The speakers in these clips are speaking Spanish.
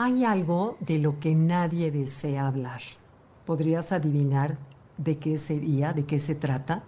Hay algo de lo que nadie desea hablar. ¿Podrías adivinar de qué sería, de qué se trata?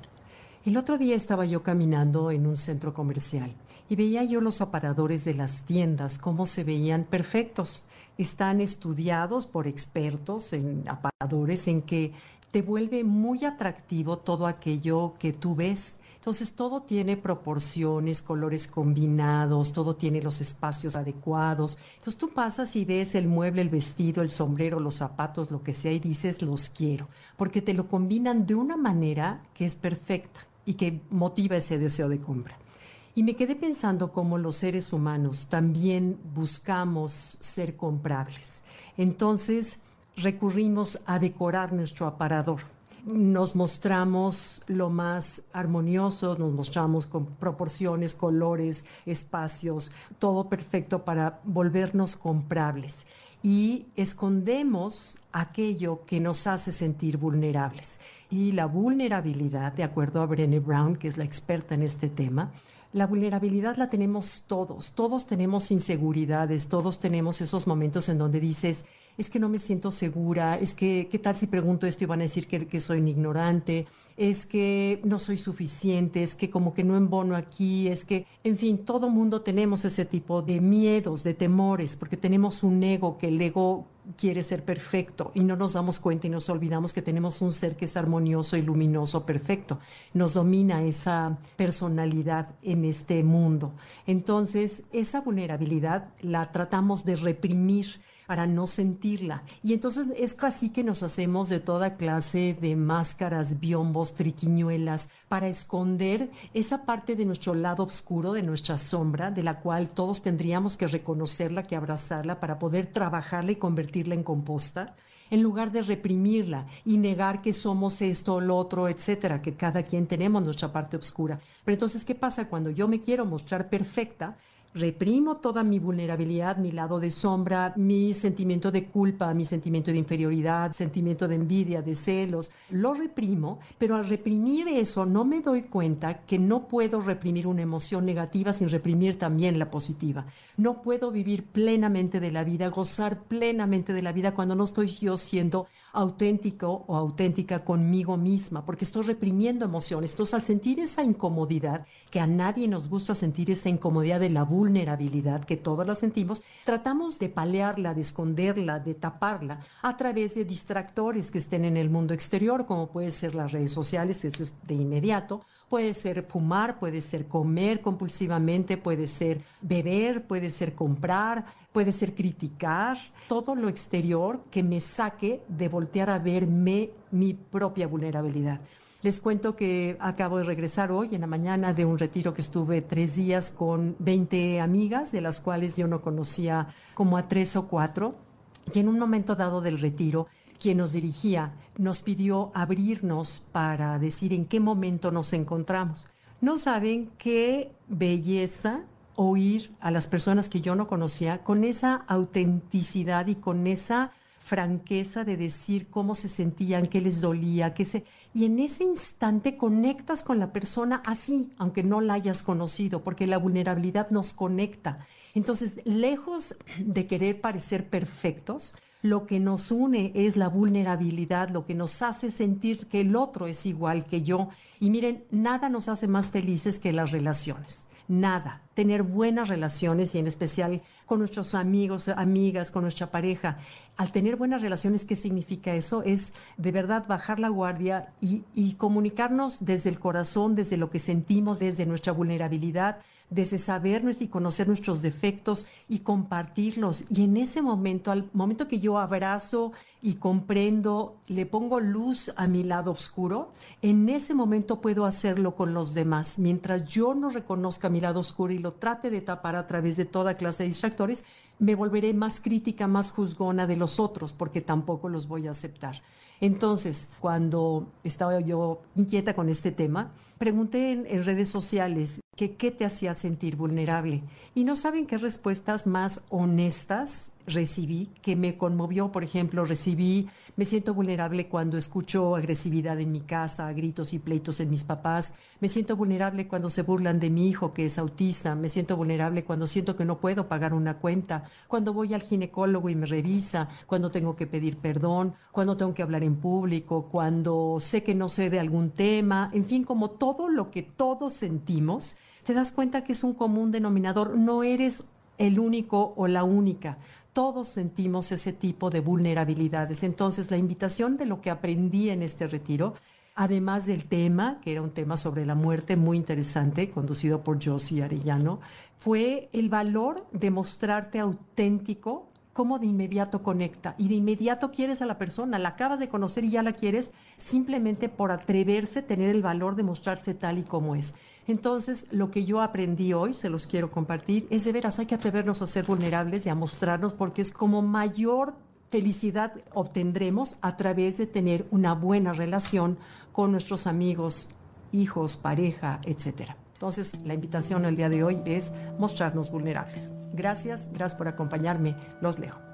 El otro día estaba yo caminando en un centro comercial y veía yo los aparadores de las tiendas, cómo se veían perfectos. Están estudiados por expertos en aparadores en que te vuelve muy atractivo todo aquello que tú ves. Entonces todo tiene proporciones, colores combinados, todo tiene los espacios adecuados. Entonces tú pasas y ves el mueble, el vestido, el sombrero, los zapatos, lo que sea y dices los quiero, porque te lo combinan de una manera que es perfecta y que motiva ese deseo de compra. Y me quedé pensando cómo los seres humanos también buscamos ser comprables. Entonces recurrimos a decorar nuestro aparador nos mostramos lo más armoniosos, nos mostramos con proporciones, colores, espacios, todo perfecto para volvernos comprables. Y escondemos aquello que nos hace sentir vulnerables. Y la vulnerabilidad, de acuerdo a Brené Brown, que es la experta en este tema, la vulnerabilidad la tenemos todos, todos tenemos inseguridades, todos tenemos esos momentos en donde dices, es que no me siento segura, es que, ¿qué tal si pregunto esto y van a decir que, soy un ignorante? Es que no soy suficiente, es que como que no embono aquí, es que, en fin, todo mundo tenemos ese tipo de miedos, de temores, porque tenemos un ego, que el ego quiere ser perfecto y no nos damos cuenta y nos olvidamos que tenemos un ser que es armonioso y luminoso, perfecto. Nos domina esa personalidad en este mundo. Entonces, esa vulnerabilidad la tratamos de reprimir para no sentirla. Y entonces es casi que nos hacemos de toda clase de máscaras, biombos, triquiñuelas, para esconder esa parte de nuestro lado oscuro, de nuestra sombra, de la cual todos tendríamos que reconocerla, que abrazarla para poder trabajarla y convertirla en composta en lugar de reprimirla y negar que somos esto lo otro, etcétera, que cada quien tenemos nuestra parte oscura. Pero entonces, ¿qué pasa cuando yo me quiero mostrar perfecta? Reprimo toda mi vulnerabilidad, mi lado de sombra, mi sentimiento de culpa, mi sentimiento de inferioridad, sentimiento de envidia, de celos, lo reprimo, pero al reprimir eso no me doy cuenta que no puedo reprimir una emoción negativa sin reprimir también la positiva. No puedo vivir plenamente de la vida, gozar plenamente de la vida cuando no estoy yo siendo auténtico o auténtica conmigo misma, porque estoy reprimiendo emociones. Entonces, al sentir esa incomodidad, que a nadie nos gusta sentir esa incomodidad de la vulnerabilidad, que todos la sentimos, tratamos de palearla, de esconderla, de taparla a través de distractores que estén en el mundo exterior, como puede ser las redes sociales, eso es de inmediato, Puede ser fumar, puede ser comer compulsivamente, puede ser beber, puede ser comprar, puede ser criticar, todo lo exterior que me saque de voltear a verme mi propia vulnerabilidad. Les cuento que acabo de regresar hoy en la mañana de un retiro que estuve tres días con 20 amigas, de las cuales yo no conocía como a tres o cuatro. Y en un momento dado del retiro quien nos dirigía, nos pidió abrirnos para decir en qué momento nos encontramos. No saben qué belleza oír a las personas que yo no conocía con esa autenticidad y con esa franqueza de decir cómo se sentían, qué les dolía, qué se... Y en ese instante conectas con la persona así, aunque no la hayas conocido, porque la vulnerabilidad nos conecta. Entonces, lejos de querer parecer perfectos, lo que nos une es la vulnerabilidad, lo que nos hace sentir que el otro es igual que yo. Y miren, nada nos hace más felices que las relaciones. Nada. Tener buenas relaciones y en especial con nuestros amigos, amigas, con nuestra pareja. Al tener buenas relaciones, ¿qué significa eso? Es de verdad bajar la guardia y, y comunicarnos desde el corazón, desde lo que sentimos, desde nuestra vulnerabilidad, desde sabernos y conocer nuestros defectos y compartirlos. Y en ese momento, al momento que yo abrazo y comprendo, le pongo luz a mi lado oscuro, en ese momento puedo hacerlo con los demás. Mientras yo no reconozca mi lado oscuro y lo trate de tapar a través de toda clase de distractores, me volveré más crítica, más juzgona de los otros, porque tampoco los voy a aceptar. Entonces, cuando estaba yo inquieta con este tema, pregunté en, redes sociales que qué te hacía sentir vulnerable. Y no saben qué respuestas más honestas recibí, que me conmovió, por ejemplo, recibí, me siento vulnerable cuando escucho agresividad en mi casa, gritos y pleitos en mis papás, me siento vulnerable cuando se burlan de mi hijo que es autista, me siento vulnerable cuando siento que no puedo pagar una cuenta, cuando voy al ginecólogo y me revisa, cuando tengo que pedir perdón, cuando tengo que hablar en público, cuando sé que no sé de algún tema, en fin, como todo lo que todos sentimos, te das cuenta que es un común denominador, no eres el único o la única todos sentimos ese tipo de vulnerabilidades. Entonces, la invitación de lo que aprendí en este retiro, además del tema, que era un tema sobre la muerte muy interesante, conducido por Josie Arellano, fue el valor de mostrarte auténtico cómo de inmediato conecta y de inmediato quieres a la persona, la acabas de conocer y ya la quieres simplemente por atreverse, tener el valor de mostrarse tal y como es. Entonces, lo que yo aprendí hoy, se los quiero compartir, es de veras, hay que atrevernos a ser vulnerables y a mostrarnos porque es como mayor felicidad obtendremos a través de tener una buena relación con nuestros amigos, hijos, pareja, etcétera. Entonces, la invitación el día de hoy es mostrarnos vulnerables. Gracias, gracias por acompañarme. Los leo.